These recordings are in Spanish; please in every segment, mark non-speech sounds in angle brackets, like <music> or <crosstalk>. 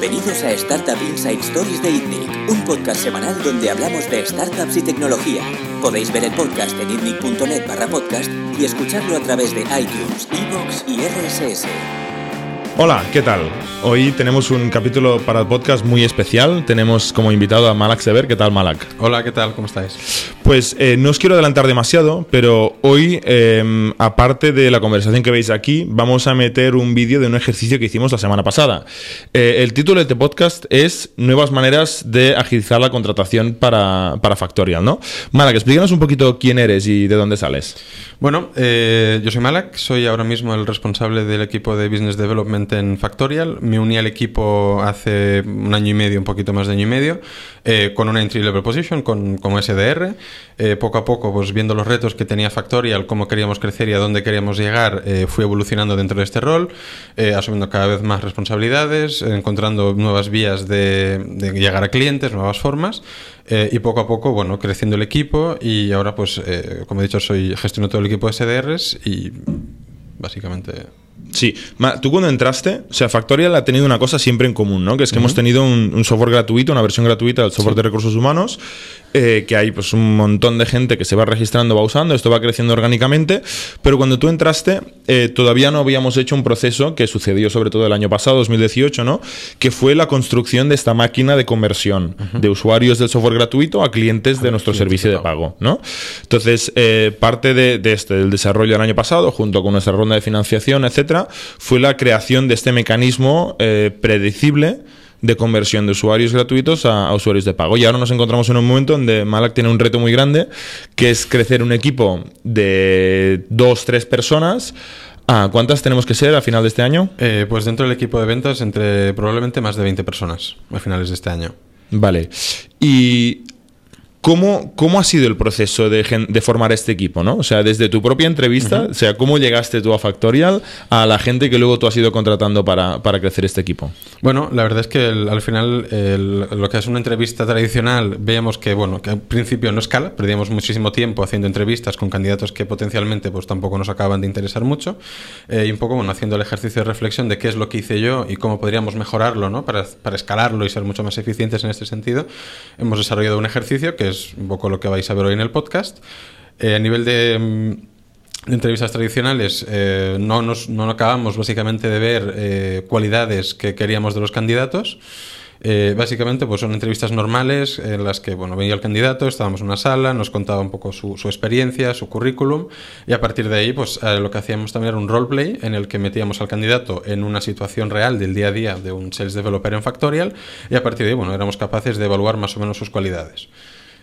Bienvenidos a Startup Inside Stories de ITNIC, un podcast semanal donde hablamos de startups y tecnología. Podéis ver el podcast en itnic.net barra podcast y escucharlo a través de iTunes, Evox y RSS. Hola, ¿qué tal? Hoy tenemos un capítulo para el podcast muy especial. Tenemos como invitado a Malak Sever. ¿Qué tal, Malak? Hola, ¿qué tal? ¿Cómo estáis? Pues eh, no os quiero adelantar demasiado, pero hoy, eh, aparte de la conversación que veis aquí, vamos a meter un vídeo de un ejercicio que hicimos la semana pasada. Eh, el título de este podcast es Nuevas maneras de agilizar la contratación para, para Factorial, ¿no? Malak, explícanos un poquito quién eres y de dónde sales. Bueno, yo soy Malak, soy ahora mismo el responsable del equipo de Business Development en Factorial. Me uní al equipo hace un año y medio, un poquito más de año y medio, con una entry level position, con, como SDR. Eh, poco a poco, pues viendo los retos que tenía Factorial, cómo queríamos crecer y a dónde queríamos llegar, eh, fui evolucionando dentro de este rol, eh, asumiendo cada vez más responsabilidades, encontrando nuevas vías de, llegar a clientes, nuevas formas. y poco a poco, bueno, creciendo el equipo y ahora, pues, como he dicho, soy gestiono todo el equipo de SDRs y básicamente Sí, tú cuando entraste, o sea, Factorial ha tenido una cosa siempre en común, ¿no? Que es que hemos tenido un, software gratuito, una versión gratuita del software de recursos humanos, eh, que hay pues un montón de gente que se va registrando, va usando, esto va creciendo orgánicamente, pero cuando tú entraste eh, todavía no habíamos hecho un proceso que sucedió sobre todo el año pasado, 2018, ¿no? Que fue la construcción de esta máquina de conversión de usuarios del software gratuito a clientes de nuestro servicio de pago, ¿no? Entonces, eh, parte de, de, este, del desarrollo del año pasado, junto con nuestra ronda de financiación, etcétera, fue la creación de este mecanismo eh, predecible de conversión de usuarios gratuitos a, usuarios de pago. Y ahora nos encontramos en un momento donde Malak tiene un reto muy grande, que es crecer un equipo de dos, tres personas. Ah, ¿Cuántas tenemos que ser a final de este año? Eh, pues dentro del equipo de ventas, entre probablemente más de 20 personas a finales de este año. Vale. Y ¿Cómo, ¿Cómo ha sido el proceso de, de, formar este equipo? ¿no? O sea, desde tu propia entrevista, o sea, ¿cómo llegaste tú a Factorial a la gente que luego tú has ido contratando para, para crecer este equipo? Bueno, la verdad es que al final lo que es una entrevista tradicional, veíamos que, bueno, que al principio no escala, perdíamos muchísimo tiempo haciendo entrevistas con candidatos que potencialmente pues tampoco nos acaban de interesar mucho eh, y un poco, bueno, haciendo el ejercicio de reflexión de qué es lo que hice yo y cómo podríamos mejorarlo, ¿no? Para, para escalarlo y ser mucho más eficientes en este sentido, hemos desarrollado un ejercicio que es un poco lo que vais a ver hoy en el podcast. Eh, a nivel de, mm, entrevistas tradicionales, eh, no, nos, no acabamos básicamente de ver eh, cualidades que queríamos de los candidatos. básicamente pues son entrevistas normales en las que bueno, venía el candidato, estábamos en una sala, nos contaba un poco su, su experiencia, su currículum y a partir de ahí pues lo que hacíamos también era un roleplay en el que metíamos al candidato en una situación real del día a día de un sales developer en Factorial y a partir de ahí bueno, éramos capaces de evaluar más o menos sus cualidades.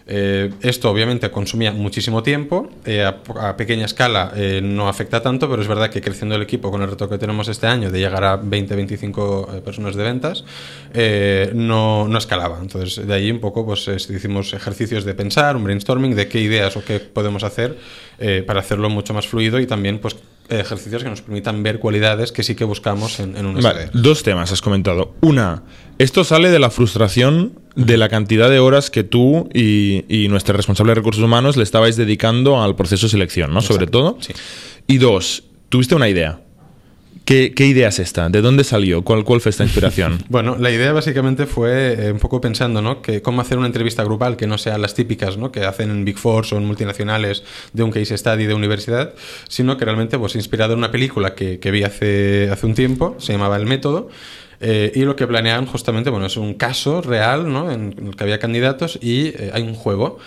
Eh, esto obviamente consumía muchísimo tiempo, eh, a, pequeña escala eh, no afecta tanto, pero es verdad que creciendo el equipo con el reto que tenemos este año de llegar a 20-25 personas de ventas, no, no, escalaba. Entonces de ahí un poco pues hicimos ejercicios de pensar, un brainstorming de qué ideas o qué podemos hacer para hacerlo mucho más fluido y también pues ejercicios que nos permitan ver cualidades que sí que buscamos en, un vale, Dos temas has comentado. Una, esto sale de la frustración de la cantidad de horas que tú y, y nuestro responsable de recursos humanos le estabais dedicando al proceso de selección, ¿no? Sobre todo. Sí. Y dos, tuviste una idea. ¿Qué, idea es esta? ¿De dónde salió? ¿Cuál, cuál fue esta inspiración? <laughs> bueno, la idea básicamente fue eh, un poco pensando, ¿no? Que cómo hacer una entrevista grupal que no sea las típicas, ¿no? Que hacen en Big Four o en multinacionales de un case study de universidad, sino que realmente, pues, inspirado en una película que, que vi hace, hace un tiempo, se llamaba El Método, eh, y lo que planeaban justamente, bueno, es un caso real, ¿no? En el que había candidatos y eh, hay un juego.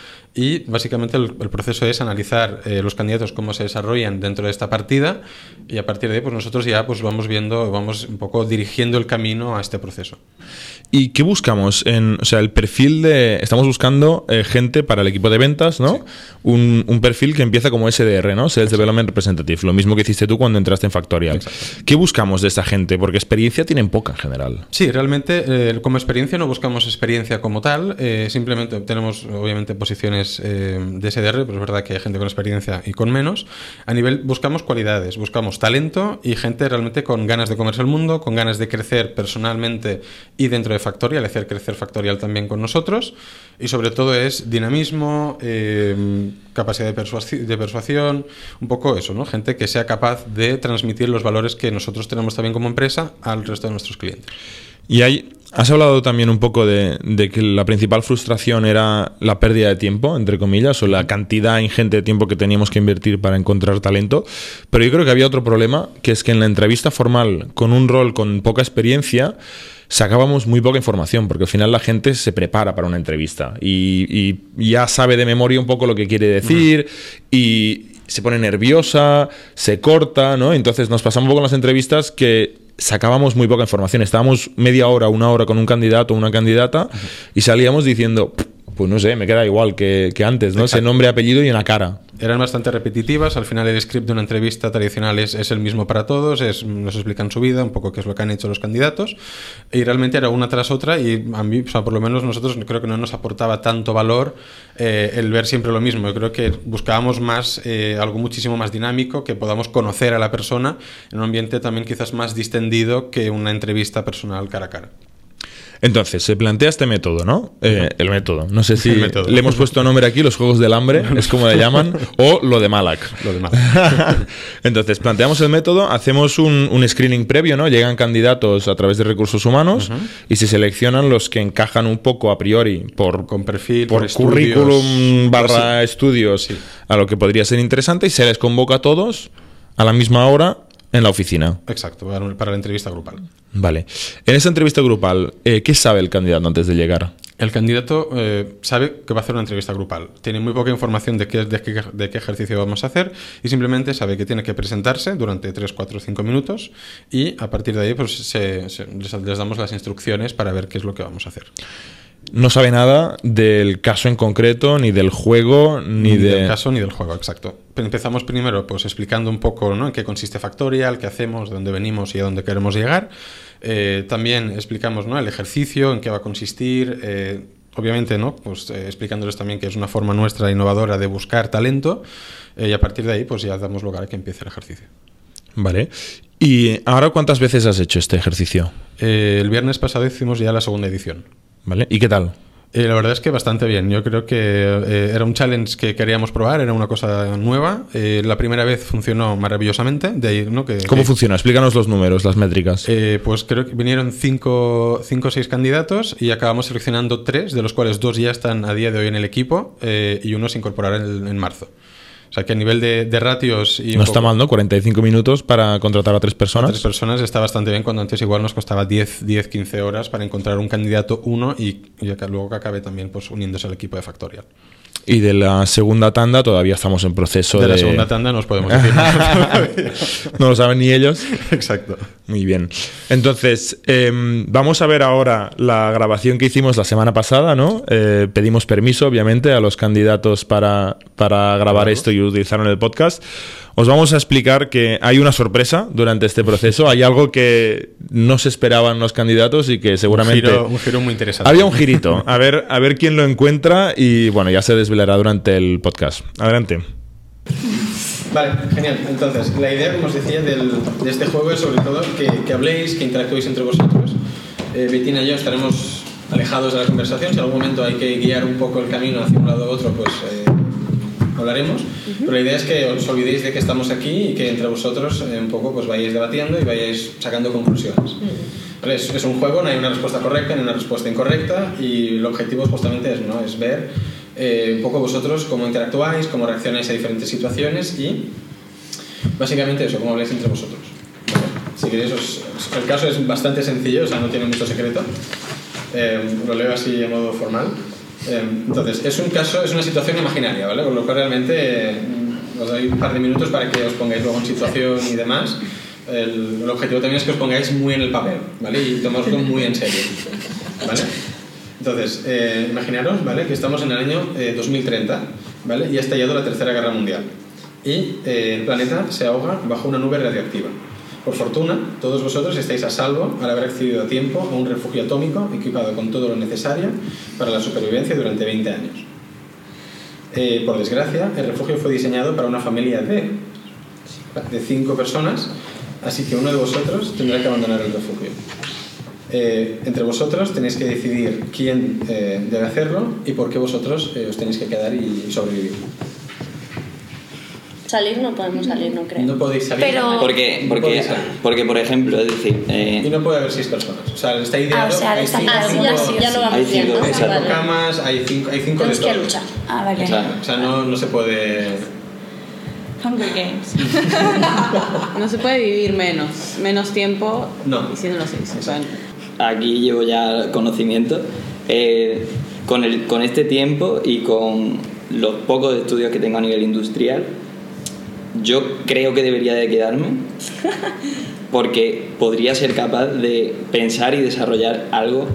Y básicamente el, proceso es analizar eh, los candidatos cómo se desarrollan dentro de esta partida y a partir de ahí pues nosotros ya pues vamos viendo, vamos un poco dirigiendo el camino a este proceso. ¿Y qué buscamos? En, o sea, el perfil de... Estamos buscando eh, gente para el equipo de ventas, ¿no? Un, un, perfil que empieza como SDR, ¿no? Sales Development Representative, lo mismo que hiciste tú cuando entraste en Factorial. ¿Qué buscamos de esta gente? Porque experiencia tienen poca en general. Sí, realmente eh, como experiencia no buscamos experiencia como tal, simplemente tenemos obviamente posiciones eh, de SDR, pero es verdad que hay gente con experiencia y con menos. A nivel, buscamos cualidades, buscamos talento y gente realmente con ganas de comerse el mundo, con ganas de crecer personalmente y dentro de Factorial, hacer crecer Factorial también con nosotros. Y sobre todo es dinamismo, eh, capacidad de, de persuasión, un poco eso, ¿no? Gente que sea capaz de transmitir los valores que nosotros tenemos también como empresa al resto de nuestros clientes. Y hay, Has hablado también un poco de, de, que la principal frustración era la pérdida de tiempo, entre comillas, o la cantidad ingente de tiempo que teníamos que invertir para encontrar talento. Pero yo creo que había otro problema, que es que en la entrevista formal, con un rol con poca experiencia, sacábamos muy poca información, porque al final la gente se prepara para una entrevista y, y ya sabe de memoria un poco lo que quiere decir y se pone nerviosa, se corta, ¿no? Entonces nos pasamos un poco en las entrevistas que sacábamos muy poca información. Estábamos media hora, una hora con un candidato o una candidata y salíamos diciendo, pues no sé, me queda igual que, que antes, ¿no? Ese nombre, apellido y una cara. Eran bastante repetitivas, al final el script de una entrevista tradicional es, es, el mismo para todos, es, nos explican su vida, un poco qué es lo que han hecho los candidatos, y realmente era una tras otra, y a mí, o sea, por lo menos nosotros creo que no nos aportaba tanto valor eh, el ver siempre lo mismo. Yo creo que buscábamos más, eh, algo muchísimo más dinámico, que podamos conocer a la persona en un ambiente también quizás más distendido que una entrevista personal cara a cara. Entonces, se plantea este método, ¿no? Eh, el método. No sé <laughs> si le hemos puesto nombre aquí, los Juegos del Hambre, <laughs> es como le llaman, o lo de Malak. <laughs> Lo de Malak. Entonces, planteamos el método, hacemos un, un, screening previo, ¿no? Llegan candidatos a través de recursos humanos uh -huh. y se seleccionan los que encajan un poco a priori por, Con perfil, por, por currículum estudios, barra sí. estudios Sí. a lo que podría ser interesante y se les convoca a todos a la misma hora en la oficina. Exacto, para, la entrevista grupal. Vale. En esa entrevista grupal, eh, ¿qué sabe el candidato antes de llegar? El candidato eh, sabe que va a hacer una entrevista grupal. Tiene muy poca información de qué, de, qué, de qué ejercicio vamos a hacer y simplemente sabe que tiene que presentarse durante 3, 4, 5 minutos y a partir de ahí pues, se, se, les, les damos las instrucciones para ver qué es lo que vamos a hacer no sabe nada del caso en concreto, ni del juego, ni, ni de... del caso ni del juego, exacto. Empezamos primero pues explicando un poco ¿no? en qué consiste Factorial, qué hacemos, de dónde venimos y a dónde queremos llegar. Eh, también explicamos ¿no? el ejercicio, en qué va a consistir. Eh, obviamente, ¿no? Pues eh, explicándoles también que es una forma nuestra innovadora de buscar talento y a partir de ahí pues ya damos lugar a que empiece el ejercicio. Vale. ¿Y ahora cuántas veces has hecho este ejercicio? El viernes pasado hicimos ya la segunda edición. ¿Vale? ¿Y qué tal? Eh, la verdad es que bastante bien. Yo creo que eh, era un challenge que queríamos probar, era una cosa nueva. Eh, la primera vez funcionó maravillosamente. De ahí, ¿no? que, ¿Cómo que, funciona? Explícanos los números, las métricas. Eh, pues creo que vinieron cinco, cinco o seis candidatos y acabamos seleccionando tres, de los cuales dos ya están a día de hoy en el equipo eh, y uno se incorporará en, en marzo. O sea que a nivel de, de ratios y no está mal, ¿no? 45 minutos para contratar a tres personas. A tres personas está bastante bien cuando antes igual nos costaba 10, 10 15 horas para encontrar un candidato uno y, y luego que acabe también pues uniéndose al equipo de Factorial. Y de la segunda tanda todavía estamos en proceso de... De la segunda tanda nos podemos decir. <laughs> no lo saben ni ellos. Exacto. Muy bien. Entonces, eh, vamos a ver ahora la grabación que hicimos la semana pasada, ¿no? Eh, pedimos permiso, obviamente, a los candidatos para, para grabar claro. esto y utilizarlo en el podcast. Os vamos a explicar que hay una sorpresa durante este proceso. Hay algo que no se esperaban los candidatos y que seguramente. Un giro, un giro muy interesante. Había un girito. <laughs> A ver, a ver quién lo encuentra y bueno, ya se desvelará durante el podcast. Adelante. Vale, genial. Entonces, la idea, como os decía, del, de este juego es sobre todo que, que habléis, que interactuéis entre vosotros. Eh, Bettina y yo estaremos alejados de la conversación. Si en algún momento hay que guiar un poco el camino hacia un lado u otro, pues eh, hablaremos. Uh -huh. Pero la idea es que os olvidéis de que estamos aquí y que entre vosotros eh, un poco pues vayáis debatiendo y vayáis sacando conclusiones. Uh -huh. ¿Vale? es, es, un juego, no hay una respuesta correcta ni una respuesta incorrecta y el objetivo justamente es, ¿no? es ver eh, un poco vosotros cómo interactuáis, cómo reaccionáis a diferentes situaciones y básicamente eso, cómo habláis entre vosotros. ¿Vale? Si queréis, os, el caso es bastante sencillo, o sea, no tiene mucho secreto. Eh, lo leo así en modo formal. Eh, entonces, es un caso, es una situación imaginaria, ¿vale? Con lo cual realmente eh, os doy un par de minutos para que os pongáis luego en situación y demás. El, el, objetivo también es que os pongáis muy en el papel, ¿vale? Y tomarlo muy en serio, ¿vale? Entonces, eh, imaginaros, ¿vale? Que estamos en el año 2030, ¿vale? Y ha estallado la Tercera Guerra Mundial. Y eh, el planeta se ahoga bajo una nube radiactiva. Por fortuna, todos vosotros estáis a salvo al haber accedido a tiempo a un refugio atómico equipado con todo lo necesario para la supervivencia durante 20 años. Eh, por desgracia, el refugio fue diseñado para una familia de, de cinco personas, así que uno de vosotros tendrá que abandonar el refugio. Eh, entre vosotros tenéis que decidir quién eh, debe hacerlo y por qué vosotros os tenéis que quedar y sobrevivir. Salir no podemos salir, no creo. No podéis salir. Pero- Porque, No porque, podéis salir. porque por ejemplo, es decir, eh, Y no puede haber seis personas. O sea, está ideado. Ah, o sea, hay está cinco, ya, sí, ya lo vamos Hay viendo. cinco, hay cinco Vale. camas, hay cinco, hay cinco de Tenemos que todo. luchar. Ah, vale. Claro. O sea, no, no se puede. Hunger Games. <laughs> no se puede vivir menos. Menos tiempo No. y siendo los seis. O sea, aquí llevo ya conocimiento. Eh, con, el, con este tiempo y con los pocos estudios que tengo a nivel industrial, yo creo que debería de quedarme <laughs> porque podría ser capaz de pensar y desarrollar algo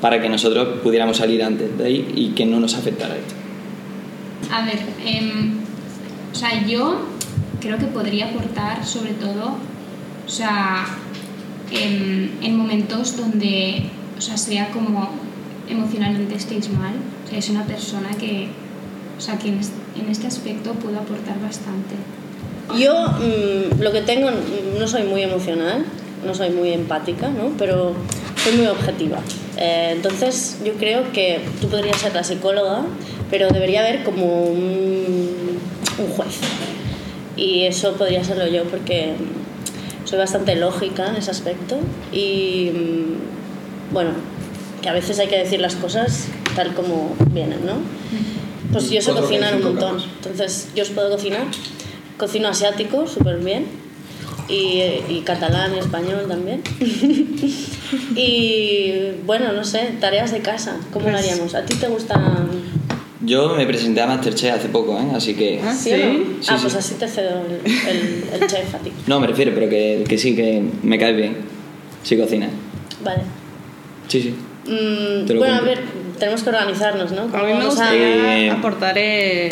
para que nosotros pudiéramos salir antes de ahí y que no nos afectara esto. A ver, em, o sea, yo creo que podría aportar sobre todo, o sea, en, en momentos donde, o sea, sea como emocionalmente estéis mal. O sea, es una persona que, o sea, que en este aspecto puedo aportar bastante. Yo mm, lo que tengo, mm, no soy muy emocional, no soy muy empática, ¿no? pero soy muy objetiva. Eh, entonces yo creo que tú podrías ser la psicóloga, pero debería haber como un, un juez. Y eso podría serlo yo porque mm, soy bastante lógica en ese aspecto y bueno, que a veces hay que decir las cosas tal como vienen, ¿no? Pues yo sé cocinar un montón, entonces yo os puedo cocinar. Cocino asiático súper bien y, y catalán y español también. <laughs> y bueno, no sé, tareas de casa, ¿cómo lo haríamos? ¿A ti te gusta? Yo me presenté a Masterchef hace poco, ¿eh? así que... Ah, ¿Sí no? Sí, ah, sí. pues así te cedo el, el- el chef a ti. No, me refiero, pero que, que sí, que me cae bien. Sí cocina. Vale. Sí, sí. Mm, Te lo bueno, a ver, tenemos que organizarnos, ¿no? a mí ¿Cómo me vamos a- gustaría Eh, aportar eh,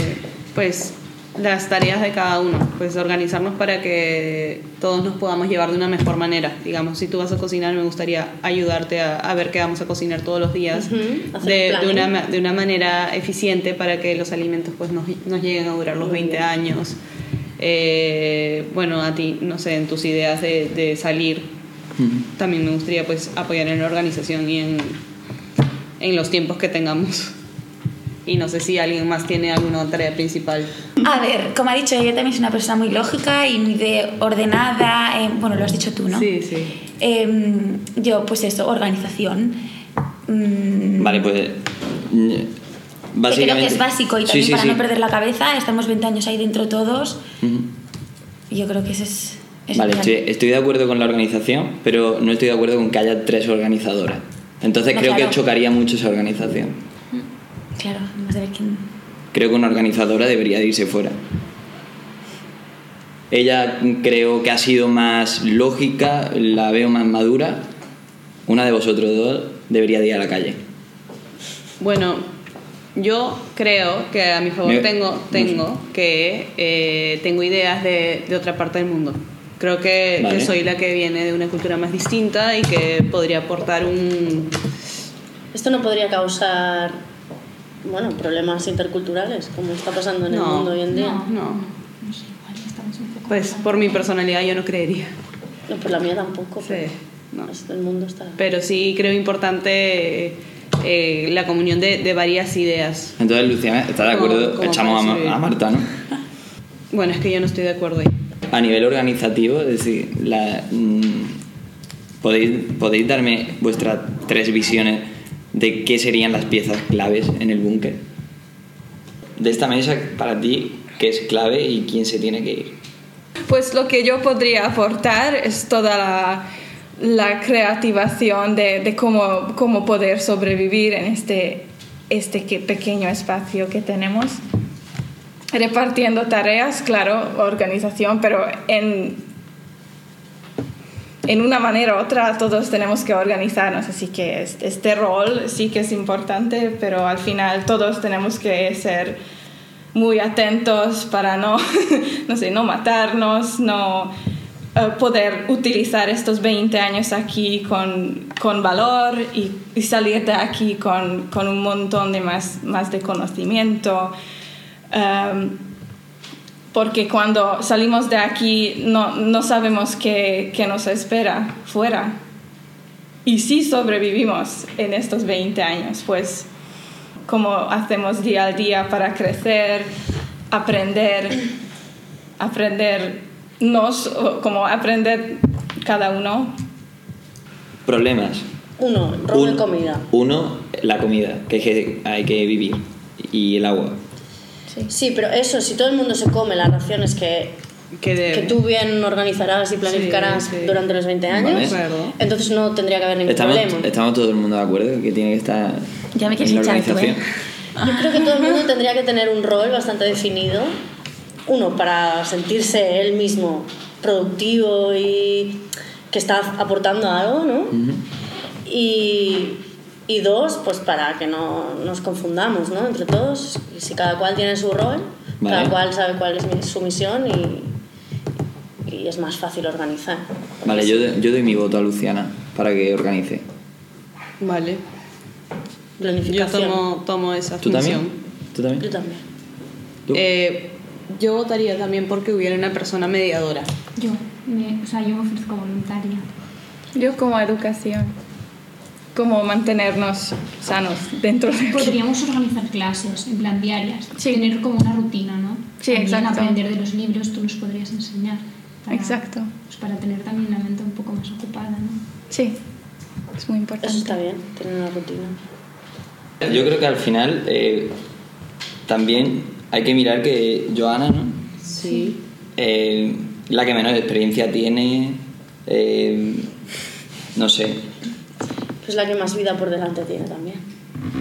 pues las tareas de cada uno, pues organizarnos para que todos nos podamos llevar de una mejor manera. Digamos, si tú vas a cocinar, me gustaría ayudarte a, a ver qué vamos a cocinar todos los días de, una, de una manera eficiente para que los alimentos pues nos, nos lleguen a durar los 20 años. Eh, bueno, a ti, no sé, en tus ideas de, de salir, también me gustaría pues apoyar en la organización y en, en los tiempos que tengamos. Y no sé si alguien más tiene alguna tarea principal. A ver, como ha dicho, ella también es una persona muy lógica y muy de ordenada. eh, bueno, lo has dicho tú, ¿no? Sí, sí. Em, yo, pues eso, organización. Mm, Vale, pues. mm, que Básicamente. creo que es básico y Sí, también sí, para sí. no perder la cabeza. Estamos 20 años ahí dentro todos. Ujú. Yo creo que ese es. Vale, esencial. estoy, estoy de acuerdo con la organización, pero no estoy de acuerdo con que haya tres organizadoras. Entonces No, creo claro. que chocaría mucho esa organización. Claro, Creo que una organizadora debería de irse fuera. Ella creo que ha sido más lógica, la veo más madura. Una de vosotros dos debería de ir a la calle. Bueno, yo creo que a mi favor Me- tengo, tengo que eh, tengo ideas de, de otra parte del mundo. Creo que, Vale. que soy la que viene de una cultura más distinta y que podría aportar un... Esto no podría causar, bueno, problemas interculturales, como está pasando en el No, mundo hoy en día. No, no. Pues por mi personalidad yo no creería. No, por la mía tampoco. Sí, no. El mundo está... Pero sí creo importante eh, la comunión de, de varias ideas. Entonces, Luciana, ¿está de acuerdo? Echamos a, a Marta, ¿no? <laughs> Bueno, es que yo no estoy de acuerdo ahí. A nivel organizativo, es decir, la, mm, ¿podéis, ¿podéis darme vuestras tres visiones de qué serían las piezas claves en el búnker? De esta mesa, para ti, ¿qué es clave y quién se tiene que ir? Pues lo que yo podría aportar es toda la, la creativación de, de cómo, cómo poder sobrevivir en este, este que- pequeño espacio que tenemos. Repartiendo tareas, claro, organización, pero en, en una manera u otra todos tenemos que organizarnos, así que este, rol sí que es importante, pero al final todos tenemos que ser muy atentos para no, <laughs> no sé, no matarnos, no eh, poder utilizar estos 20 años aquí con, con valor y, salir de aquí con, con un montón de más, más de conocimiento. Um, porque cuando salimos de aquí no, no sabemos qué, qué nos espera fuera. Y si sobrevivimos en estos 20 años, pues cómo hacemos día a día para crecer, aprender aprendernos, como aprender cada uno. Problemas. Uno, robo Un- de comida. Uno, la comida, que hay que vivir. Y el agua. Sí, pero eso, si todo el mundo se come las raciones que, Que que tú bien organizarás y planificarás Sí, sí. durante los 20 años, Vale. Entonces no tendría que haber ningún Estamos, problema. estamos todo el mundo de acuerdo que tiene que estar Ya me en la organización. ¿eh? <laughs> Yo creo que todo el mundo tendría que tener un rol bastante definido. Uno, para sentirse él mismo productivo y que está aportando algo, ¿no? y, y dos, pues para que no nos confundamos, ¿no? Entre todos. Y si cada cual tiene su rol, Vale. cada cual sabe cuál es su misión y, y es más fácil organizar. Vale, yo, yo doy mi voto a Luciana para que organice. Vale. Yo Planificación. tomo, tomo esa ¿Tú función. también? ¿Tú también? Yo también. ¿Tú? Eh, yo votaría también porque hubiera una persona mediadora. Yo, me, o sea, yo me ofrezco voluntaria. Yo como educación, como mantenernos sanos dentro de aquí. Podríamos organizar clases, en plan diarias, Sí. tener como una rutina, ¿no? Sí, También exacto. aprender de los libros, tú nos podrías enseñar. para- Exacto. Pues para tener también la mente un poco más ocupada, ¿no? Sí, es muy importante. Eso está bien, tener una rutina. Yo creo que al final eh, también hay que mirar que Joana, ¿no? Sí. Eh, la que menos experiencia tiene, eh, no sé. Pues la que más vida por delante tiene también.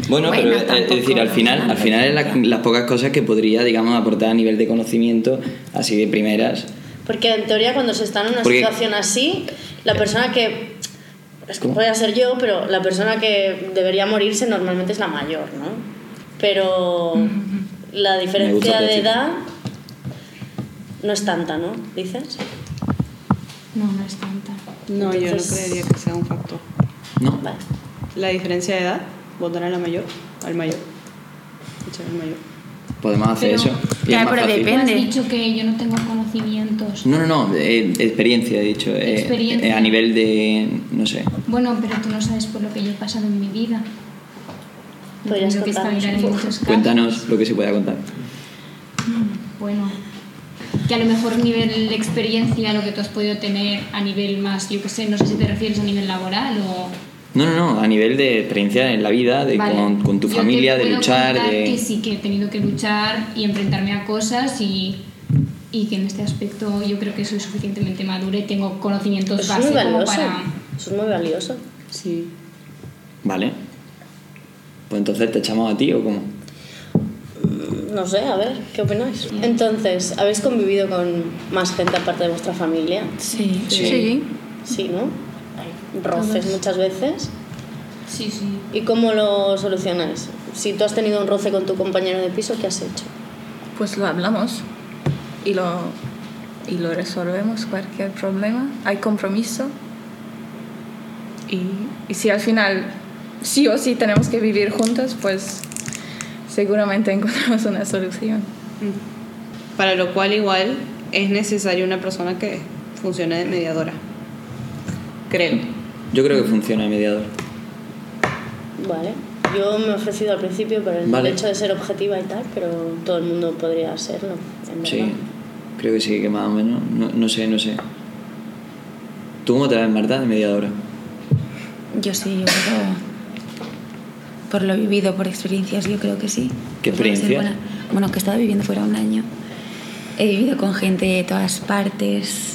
Bueno, Bueno, pero eh, es decir, al final, al final es la- las pocas cosas que podría, digamos, aportar a nivel de conocimiento, así de primeras. Porque en teoría cuando se está en una Porque- situación así, la persona que... Es que podría ser yo, pero la persona que debería morirse normalmente es la mayor, ¿no? Pero la diferencia de edad no es tanta, ¿no? ¿Dices? No, no es tanta. No, yo no Entonces- creería que sea un factor. ¿No? Vale. La diferencia de edad, votar a la mayor, al mayor. Echar al mayor. Podemos hacer Pero- eso. y es Claro, más pero fácil. Tú has Depende. dicho que yo no tengo conocimientos. No, no, no, eh, experiencia, he dicho. eh, Experiencia. eh, a nivel de, no sé. Bueno, pero tú no sabes por lo que yo he pasado en mi vida. Podrías contarnos. Cuéntanos lo que se pueda contar. Bueno, que a lo mejor nivel de experiencia, lo que tú has podido tener a nivel más, yo qué sé, no sé si te refieres a nivel laboral o... No, no, no, a nivel de experiencia en la vida, de Vale. con, con tu Yo te familia, de luchar, de... que sí que he tenido que luchar y enfrentarme a cosas y, y que en este aspecto yo creo que soy suficientemente madura y tengo conocimientos Eso es muy básicos como valioso. para... Eso es muy valioso. Sí. Vale. Pues entonces te echamos a ti o cómo? No sé, a ver, ¿qué opináis? Entonces, ¿habéis convivido con más gente aparte de vuestra familia? Sí. Sí. Sí, ¿no? Roces muchas veces. Sí, sí. ¿Y cómo lo solucionáis? Si tú has tenido un roce con tu compañero de piso, ¿qué has hecho? Pues lo hablamos y lo, y lo resolvemos cualquier problema. Hay compromiso. Y, y si al final sí o sí tenemos que vivir juntos, pues seguramente <laughs> encontramos una solución. Para lo cual igual es necesaria una persona que funcione de mediadora. Creo. Yo creo que funciona el mediador. Vale. Yo me he ofrecido al principio por el Vale. hecho de ser objetiva y tal, pero todo el mundo podría serlo. en. Sí, creo que sí, que más o menos. No, no sé, no sé. ¿Tú cómo te ves, Marta, de mediadora? Yo sí, yo creo. Por lo vivido, por experiencias, yo creo que sí. ¿Qué buena. Bueno, que he estado viviendo fuera un año. He vivido con gente de todas partes.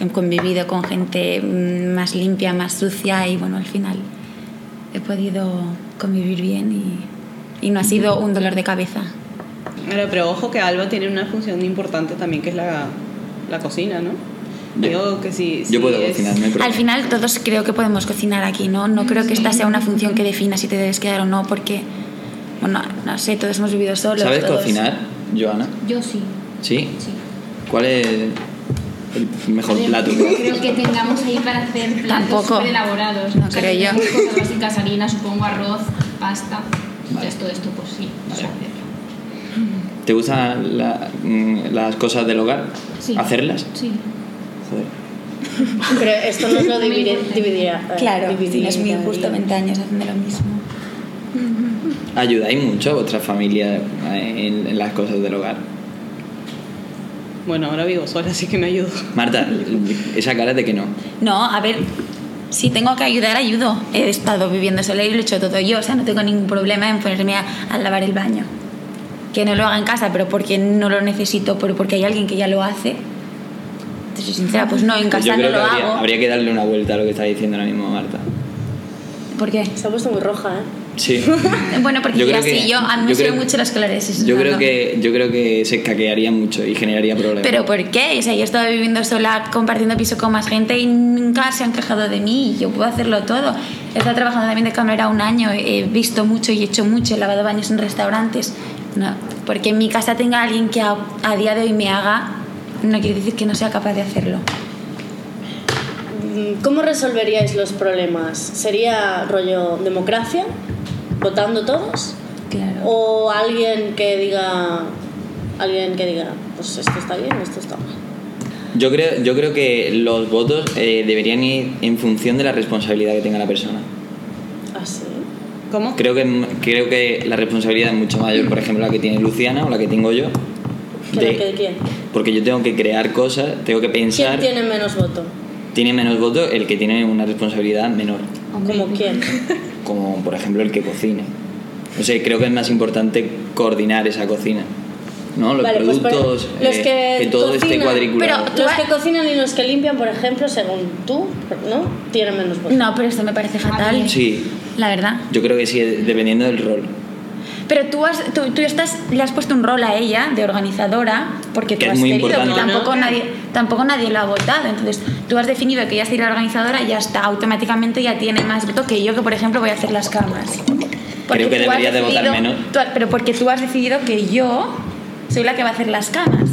He convivido con gente mm, más limpia, más sucia y bueno, al final he podido convivir bien y, y no ha sido un dolor de cabeza. Pero, pero ojo que Alba tiene una función importante también que es la, la cocina, ¿no? Yo- que sí. Yo sí puedo es- cocinar, no hay problema. Al final todos creo que podemos cocinar aquí, ¿no? No creo que esta sea una función que defina si te debes quedar o no, porque, bueno, no sé, todos hemos vivido solos. ¿Sabes todos- cocinar, Joana? Yo sí. ¿Sí? Sí. ¿Cuál es el mejor ver, plato? no creo que tengamos ahí para hacer platos Tampoco. súper elaborados. No creo yo. Cosas básicas, harina, supongo, arroz, pasta. Entonces todo esto, pues sí, hacerlo. ¿Te gustan la- mm, las cosas del hogar? Sí. ¿Hacerlas? Sí. Joder. Pero esto no lo <laughs> dividir- dividirá. eh, Claro, dividiría. tienes muy justo 20 años haciendo lo mismo. ¿Ayudáis mucho a vuestra familia en, en las cosas del hogar? Bueno, ahora vivo sola, así que me ayudo. Marta, esa cara de que no. No, a ver, si tengo que ayudar, ayudo. He estado viviendo sola y lo he hecho todo yo, o sea, no tengo ningún problema en ponerme a, a lavar el baño. Que no lo haga en casa, pero porque no lo necesito, pero porque hay alguien que ya lo hace. Te soy sincera, pues no, en Yo casa no lo habría, hago. habría que darle una vuelta a lo que está diciendo ahora mismo Marta. ¿Por qué? Se ha puesto muy roja, ¿eh? Sí. <laughs> Bueno, porque Yo creo que- sí, yo, a mí me suben mucho las esclerosis. Yo no, creo no. que yo creo que se escaquearía mucho y generaría problemas. ¿Pero por qué? O sea, yo he estado viviendo sola, compartiendo piso con más gente y nunca se han quejado de mí. Yo puedo hacerlo todo. He estado trabajando también de camarera un año, he visto mucho y he hecho mucho, he lavado baños en restaurantes. No, porque en mi casa tenga alguien que a, a día de hoy me haga, no quiere decir que no sea capaz de hacerlo. ¿Cómo resolveríais los problemas? ¿Sería rollo democracia? ¿Votando todos? Claro. ¿O alguien que diga, alguien que diga, pues esto está bien, esto está mal? Yo creo, yo creo que los votos eh, deberían ir en función de la responsabilidad que tenga la persona. Así. ¿Cómo? Creo que, creo que la responsabilidad es mucho mayor, por ejemplo, la que tiene Luciana o la que tengo yo. ¿Quién, de- quién, quién? porque yo tengo que crear cosas, tengo que ¿Quién pensar. tiene menos voto? Tiene menos votos el que tiene una responsabilidad menor, ¿Como quién? <laughs> como por ejemplo el que cocine. No sé, creo que es más importante coordinar esa cocina. ¿No? Los Vale, pues, productos, los eh, que todo esté cocinan- cuadriculado. pero- Los que cocinan y los que limpian, por ejemplo, según tú, ¿no? Tienen menos voto. No, pero esto me parece fatal. Sí, La verdad. yo creo que sí, dependiendo del rol. Pero tú, has, tú, tú estás, le has puesto un rol a ella de organizadora porque Que tú es has muy querido, que tampoco nadie, tampoco nadie lo ha votado. Entonces, tú has definido que ella sería la organizadora y ya está, automáticamente ya tiene más voto que yo, que por ejemplo voy a hacer las camas. Porque Creo que tú has debería de votar decidido- menos. tú has- pero porque tú has decidido que yo soy la que va a hacer las camas.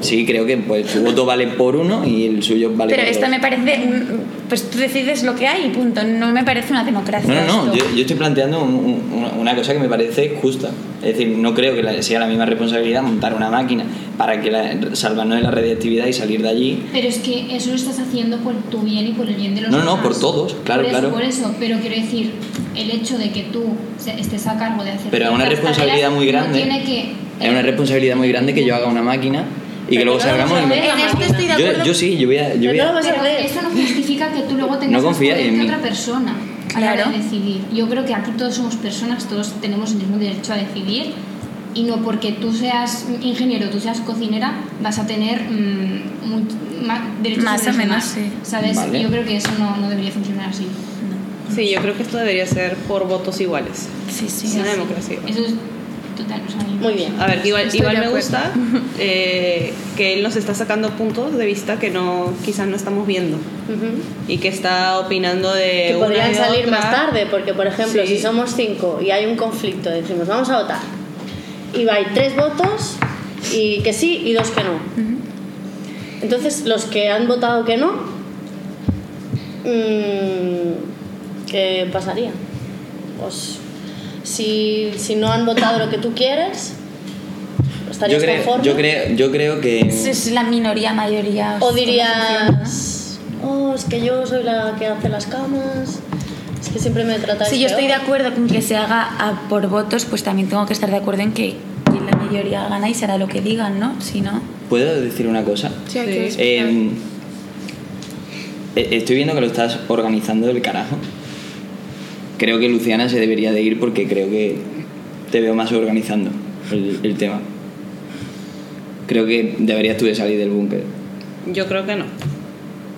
Sí, creo que pues su voto vale por uno y el suyo vale pero por esto dos. me parece, un- pues tú decides lo que hay y punto. No me parece una democracia. No, no, no, yo, yo estoy planteando un- un- una- cosa que me parece justa. Es decir, no creo que la- sea la misma responsabilidad montar una máquina para que la, salvarnos de la radiactividad y salir de allí. Pero es que eso lo estás haciendo por tu bien y por el bien de los No, demás. no, por todos, claro, por eso, claro. Por eso, pero quiero decir, el hecho de que tú estés a cargo de hacer Pero es una responsabilidad muy no grande. tiene que, Es una responsabilidad muy grande que yo haga una máquina y que luego no salgamos En esto estoy de yo, acuerdo. yo sí, yo voy a... Yo voy no a- Pero eso no justifica que tú luego tengas No más confía en otra persona a la hora de decidir. Yo creo que aquí todos somos personas, todos tenemos el mismo derecho a decidir y no porque tú seas ingeniero, tú seas cocinera, vas a tener mm, much- ma- derechos Más o menos, sí. ¿Sabes? Vale. Yo creo que eso no, no debería funcionar así. Sí, yo creo que esto debería ser por votos iguales. Sí, sí. Es una democracia. Eso es total. o sea, Muy bien. A ver, igual, Estoy igual me gusta <laughs> eh, que él nos está sacando puntos de vista que no quizás no estamos viendo y que está opinando de que una podrían salir otra. más tarde, porque por ejemplo, Sí. si somos cinco y hay un conflicto, decimos vamos a votar, y hay tres votos y que sí y dos que no. Entonces, los que han votado que no, mm, ¿qué pasaría? Pues si, si no han votado lo que tú quieres, Yo ¿estarías creo, conforme? yo, creo, yo creo que... Es, es la minoría, mayoría. ¿O dirías, oh, es que yo soy la que hace las camas, es que siempre me tratáis Si yo estoy de peor"? acuerdo con que se haga a- por votos, pues también tengo que estar de acuerdo en que, la mayoría gana y será lo que digan, ¿no? Si no. ¿Puedo decir una cosa? Sí, hay que. Eh, eh, estoy viendo que lo estás organizando del carajo. Creo que Luciana se debería de ir porque creo que te veo más organizando el, el tema. Creo que deberías tú de salir del búnker. Yo creo que no.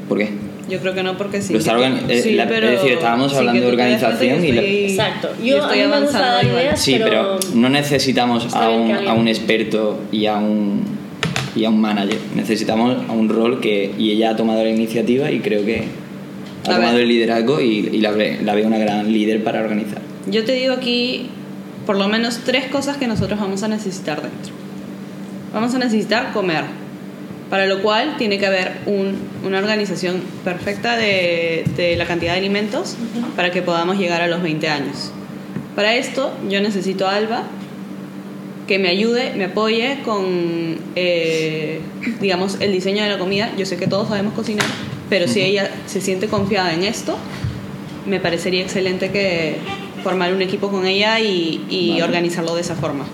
¿Por qué? Yo creo que no porque sí. Está organi- eh, Sí, la- pero es decir, estábamos sí hablando que de organización que y la- Exacto. y Yo, estoy a mí me gusta avanzando dar igual. ideas, Sí, pero no necesitamos a un, que a un experto y a un, y a un manager. Necesitamos a un rol que... Y ella ha tomado la iniciativa y creo que ha A tomado ver. el liderazgo y, y la, ve- la veo una gran líder para organizar. Yo te digo aquí por lo menos tres cosas que nosotros vamos a necesitar dentro. Vamos a necesitar comer, para lo cual tiene que haber un- una organización perfecta de, de la cantidad de alimentos para que podamos llegar a los 20 años. Para esto yo necesito a Alba que me ayude, me apoye con, eh, digamos, el diseño de la comida. Yo sé que todos sabemos cocinar, pero si ella se siente confiada en esto, me parecería excelente que formar un equipo con ella y, y Vale. organizarlo de esa forma.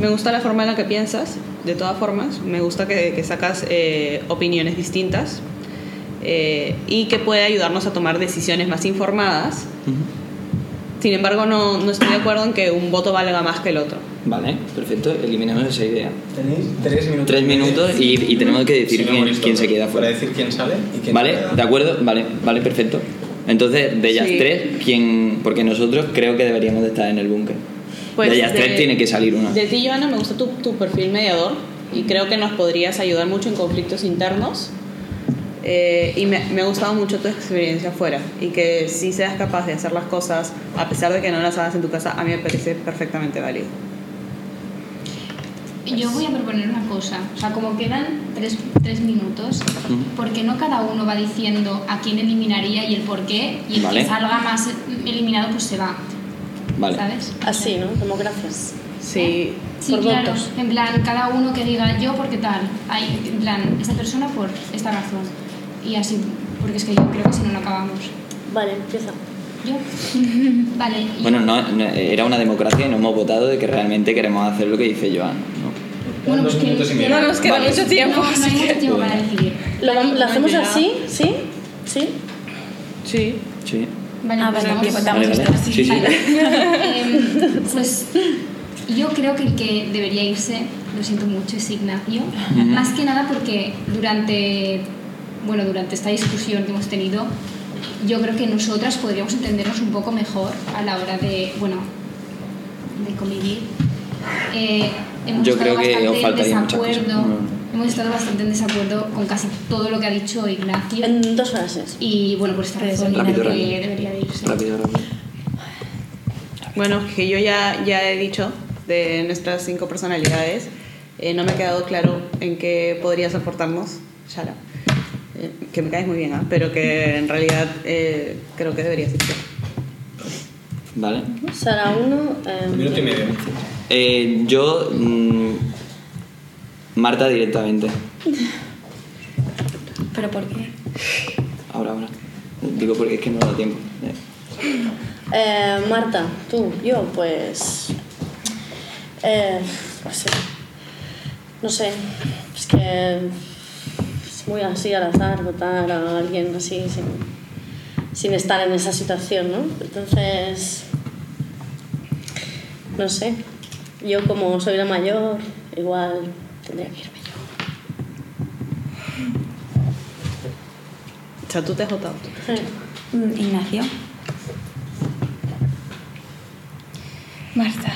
Me gusta la forma en la que piensas, de todas formas, me gusta que, que sacas eh, opiniones distintas eh, y que puede ayudarnos a tomar decisiones más informadas. Sin embargo, no, no estoy de acuerdo en que un voto valga más que el otro. Vale, perfecto, eliminemos esa idea. Tenéis tres minutos. Tres minutos y, y tenemos que decir quién, listo, quién se queda Para fuera. decir quién sale y quién ¿Vale? queda. ¿De acuerdo? Vale, vale, perfecto. Entonces, de ellas Sí. tres, ¿quién...? Porque nosotros creo que deberíamos de estar en el búnker. Pues de ellas de- tres tiene que salir una. De ti, Joana, me gusta tu, tu perfil mediador y creo que nos podrías ayudar mucho en conflictos internos. Eh, y me, me ha gustado mucho tu experiencia afuera y que si seas capaz de hacer las cosas a pesar de que no las hagas en tu casa, a mí me parece perfectamente válido. Yo voy a proponer una cosa, o sea, como quedan tres, tres minutos, ¿por qué no cada uno va diciendo a quién eliminaría y el por qué? Y el Vale. que salga más eliminado, pues se va, Vale. ¿sabes? Así, ¿no? Como gracias. Sí, Sí, Por claro. votos. En plan, cada uno que diga yo porque tal. Hay, en plan, esta persona por esta razón. Y así, porque es que yo creo que si no, no acabamos. Vale, empieza. Yo. <laughs> Vale. y- Bueno, no, no, era una democracia y no hemos votado de que realmente queremos hacer lo que dice Joan. ¿no? Bueno, pues que-. No nos queda Vale. mucho tiempo. No, no hay mucho tiempo para decidir. ¿Lo, lo hacemos así? ¿Sí? ¿Sí? sí. Sí. Vale, Ah, pues vale, Vale, esto vale. Sí, sí. <laughs> Em, pues yo creo que el que debería irse, lo siento mucho, es Ignacio. Más que nada porque durante, bueno, durante esta discusión que hemos tenido, yo creo que nosotras podríamos entendernos un poco mejor a la hora de, bueno, de convivir. Eh, hemos Yo estado creo que bastante os en desacuerdo. Mm. Hemos estado bastante en desacuerdo con casi todo lo que ha dicho Ignacio. En dos frases. Y bueno, por esta razón Rápido, creo que rápido. debería de irse. Rápido, rápido. Bueno, que yo ya, ya he dicho de nuestras cinco personalidades, eh, no me ha quedado claro en qué podrías aportarnos, Shara. Eh, que me caes muy bien, ¿ah? pero que en realidad eh, creo que deberías irte. Vale. Sara 1. Un minuto y medio. Eh, yo... mm, Marta directamente. ¿Pero por qué? Ahora, ahora. Digo porque es que no da tiempo. Eh, Eh, Marta, tú, yo, pues. Eh, no sé. No sé. Es que. Muy así al azar votar a alguien así sin, sin estar en esa situación, ¿no? Entonces. No sé. Yo, como soy la mayor, igual tendría que irme yo. O sea, tú te has votado. Eh, Mm, Ignacio. Marta.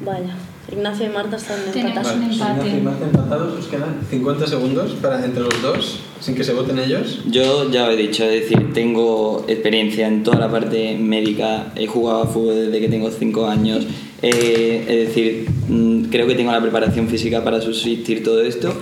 Vaya. Ignacio y Marta están Tenemos empatados. Vale, pues empate. Ignacio y Marta empatados, os quedan 50 segundos para entre los dos, sin que se voten ellos. Yo ya lo he dicho, es decir, tengo experiencia en toda la parte médica, he jugado a fútbol desde que tengo 5 años, eh, es decir, mm, creo que tengo la preparación física para subsistir todo esto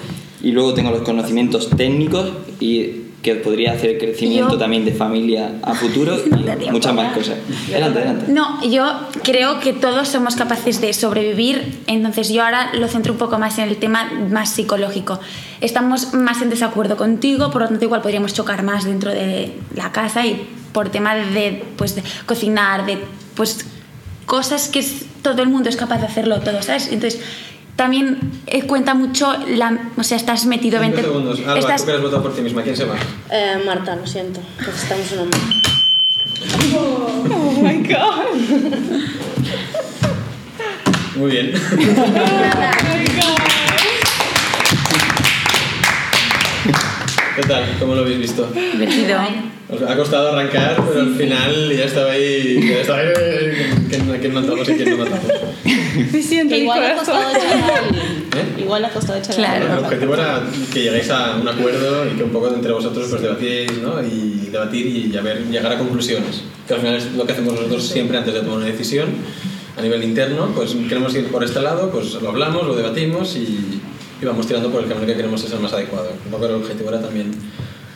y luego tengo los conocimientos técnicos y que podría hacer crecimiento Yo- también de familia a futuro <laughs> y muchas más cosas. Adelante, adelante. No, yo creo que todos somos capaces de sobrevivir, entonces yo ahora lo centro un poco más en el tema más psicológico. Estamos más en desacuerdo contigo, por lo tanto igual podríamos chocar más dentro de la casa y por tema de, pues, de cocinar, de pues cosas que todo el mundo es capaz de hacerlo todo, ¿sabes? Entonces también eh, cuenta mucho la, o sea, estás metido 5 20 segundos. Alba, estás- tú que has votado por ti misma, ¿quién se va? Eh, Marta, lo siento. Necesitamos una más. Oh my god. Muy bien. <laughs> ¿Qué tal? ¿Cómo lo habéis visto? divertido. Os ha costado arrancar, pero al final ya estaba ahí. Ya estaba ahí ¿quién, a quién matamos y quién no matamos. Me siento Que mi igual ha costado echar a alguien. <laughs> ¿Eh? Igual ha costado echar a Claro. alguien. El objetivo era que lleguéis a un acuerdo y que un poco entre vosotros pues debatíais, ¿no? Y debatir y a ver, llegar a conclusiones. Que al final es lo que hacemos nosotros siempre antes de tomar una decisión. A nivel interno, pues queremos ir por este lado, pues lo hablamos, lo debatimos y, y vamos tirando por el camino que queremos el más adecuado. Un poco el objetivo era también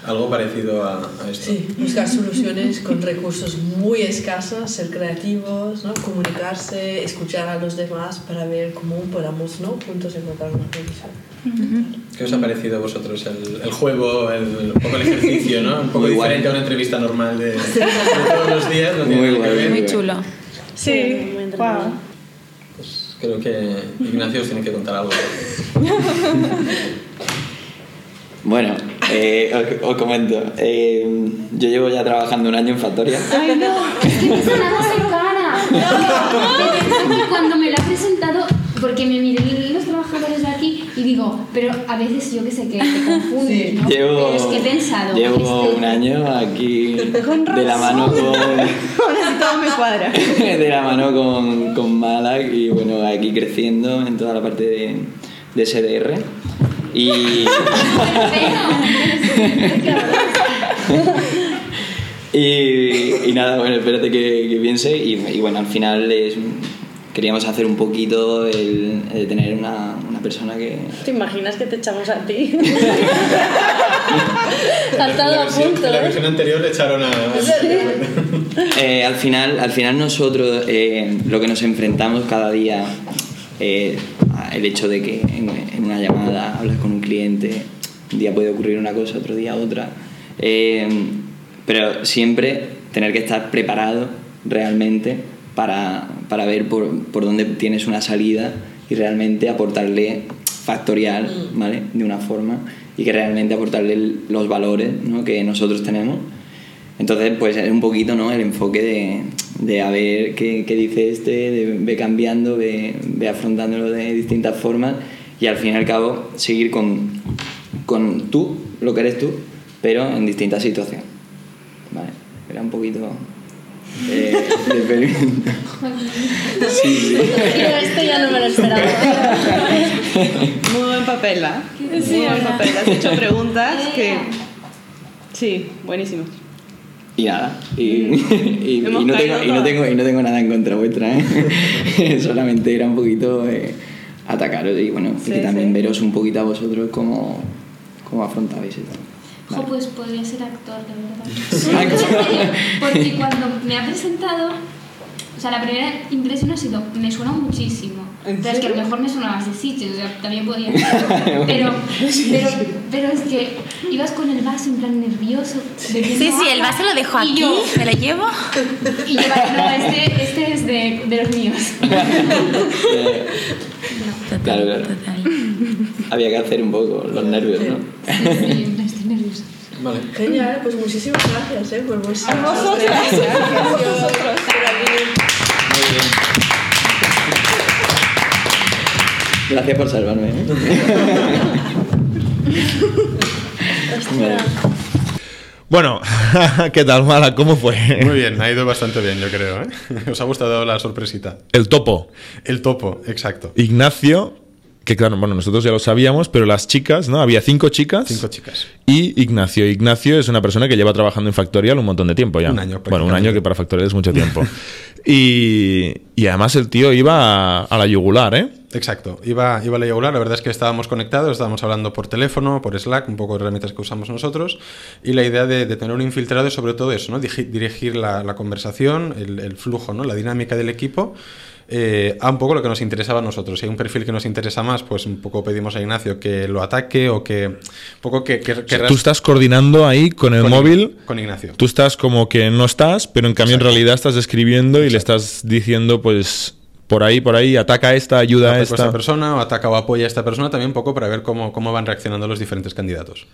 algo parecido a, a esto. Sí, buscar soluciones con recursos muy escasos, ser creativos, ¿no? comunicarse, escuchar a los demás para ver cómo podamos ¿no? juntos encontrar una solución. ¿Qué os ha parecido a vosotros el, el juego, el, un poco el ejercicio, ¿no? Un poco Muy guay. diferente a una entrevista normal de, de todos los días, no Muy guay. Muy chulo. Sí, muy wow. Pues creo que Ignacio os tiene que contar algo. Bueno, eh, os, os comento. Eh, yo llevo ya trabajando un año en Factoria. <laughs> Ay, no, es que me sonaba su cara. Cuando me lo ha presentado, porque me miré los trabajadores de aquí y digo, pero a veces yo que sé que te confundes, ¿no? Llevo, pero es que he pensado. llevo este- un año aquí Con de la mano con, <laughs> Ahora sí todo me cuadra. <laughs> de la mano con, con Malak y bueno, aquí creciendo en toda la parte de, de SDR. Y, <laughs> y, y nada, bueno, espérate que, que piense y, y bueno, al final es, queríamos hacer un poquito el, tener una, una persona que... ¿Te imaginas que te echamos a ti? <laughs> la a punto, en la ¿eh? versión anterior le echaron a... Eh, al, final, al final nosotros eh, lo que nos enfrentamos cada día, eh, el hecho de que en, en una llamada hablas con un cliente, un día puede ocurrir una cosa, otro día otra, eh, pero siempre tener que estar preparado realmente para, para ver por, por dónde tienes una salida y realmente aportarle factorial, ¿vale? De una forma y que realmente aportarle los valores ¿no? que nosotros tenemos. Entonces, pues es un poquito ¿no? el enfoque de, de a ver qué, qué dice este, de ve cambiando, ve, ve afrontándolo de distintas formas y al fin y al cabo seguir con, con tú, lo que eres tú, pero en distintas situaciones. Vale, era un poquito eh, de experimento. <laughs> Sí, sí. Esto ya no me lo esperaba. <laughs> Muy buen papel, ¿ah? Muy buen papel. Has hecho preguntas que. Sí, buenísimo. Y nada, y, <laughs> y- y no tengo, y, no tengo, y no tengo nada en contra vuestra, ¿eh? <laughs> solamente era un poquito eh, atacaros y bueno, y Sí, que también sí. veros un poquito a vosotros cómo, cómo afrontabais esto. Jo, pues podría ser actor, de verdad. <laughs> Porque cuando me ha presentado, o sea, la primera impresión ha sido, me suena muchísimo. ¿En O sea, es que a lo mejor me sonaba de Sitges, o sea, también podía <laughs> ser. Pero, pero, pero es que ibas con el vaso en plan nervioso. Sí, sí, el vaso lo dejo y aquí, yo- me lo llevo. Y yo, no, este, este es de, de los míos. <laughs> Eh, Total, Claro, claro. total. había que hacer un poco los nervios, ¿no? Sí, plan, estoy nerviosa. Vale. Genial, pues muchísimas gracias ¿eh? por vosotros. A vosotros. por aquí. Muy Gracias por salvarme. ¿eh? Bueno, <laughs> ¿qué tal, Mala? ¿Cómo fue? Muy bien, ha ido bastante bien, yo creo. ¿eh? <laughs> ¿Os ha gustado la sorpresita? El topo. El topo, exacto. Ignacio, que claro, bueno, nosotros ya lo sabíamos, pero las chicas, ¿no? Había cinco chicas. Cinco chicas. Y Ignacio. Ignacio es una persona que lleva trabajando en Factorial un montón de tiempo ya. Un año, Bueno, un año que para Factorial es mucho <laughs> tiempo. y, y además el tío iba a, a la yugular, ¿eh? Exacto, iba, iba a la yugular, la verdad es que estábamos conectados, estábamos hablando por teléfono, por Slack, un poco de herramientas que usamos nosotros, y la idea de, de tener un infiltrado es sobre todo eso, ¿no? Dirigir la, la conversación, el, el flujo, ¿no? la dinámica del equipo, eh, a un poco lo que nos interesaba a nosotros. Si hay un perfil que nos interesa más, pues un poco pedimos a Ignacio que lo ataque o que... Un poco que... que, que Tú estás coordinando ahí con el con- móvil. Con Ignacio. Tú estás como que no estás, pero en cambio Exacto. en realidad estás escribiendo y le estás diciendo, pues, por ahí, por ahí, ataca a esta, ayuda a esta. esta persona o ataca o apoya a esta persona también un poco para ver cómo, cómo van reaccionando los diferentes candidatos.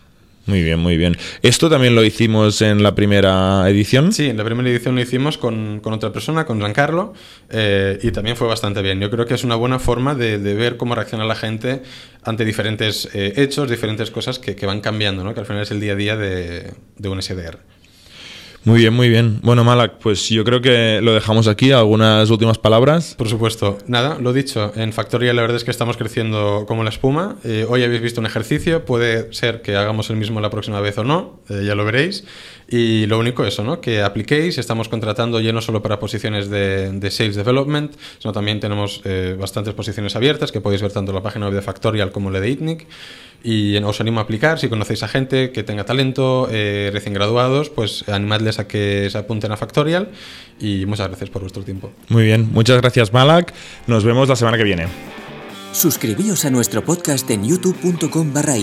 Muy bien, muy bien. Esto también lo hicimos en la primera edición. Sí, en la primera edición lo hicimos con, con otra persona, con Giancarlo, eh, y también fue bastante bien. Yo creo que es una buena forma de, de ver cómo reacciona la gente ante diferentes eh, hechos, diferentes cosas que, que van cambiando, ¿no? que al final es el día a día de, de un SDR. Muy bien, muy bien. Bueno, Malak, pues yo creo que lo dejamos aquí. ¿Algunas últimas palabras? Por supuesto. Nada, lo dicho, en Factoría la verdad es que estamos creciendo como la espuma. Eh, hoy habéis visto un ejercicio, puede ser que hagamos el mismo la próxima vez o no, eh, ya lo veréis. Y lo único eso, ¿no? Que apliquéis, estamos contratando ya no solo para posiciones de, Sales Development, sino también tenemos eh, bastantes posiciones abiertas que podéis ver tanto en la página web de Factorial como la de ITNIC. Y os animo a aplicar, si conocéis a gente que tenga talento, eh, recién graduados, pues animadles a que se apunten a Factorial. Y muchas gracias por vuestro tiempo. Muy bien. Muchas gracias, Malak. Nos vemos la semana que viene. Suscribíos a nuestro podcast en youtube.com barra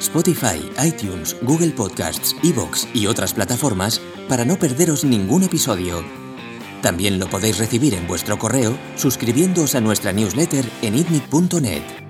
Spotify, iTunes, Google Podcasts, Evox y otras plataformas para no perderos ningún episodio. También lo podéis recibir en vuestro correo suscribiéndoos a nuestra newsletter en itnic.net.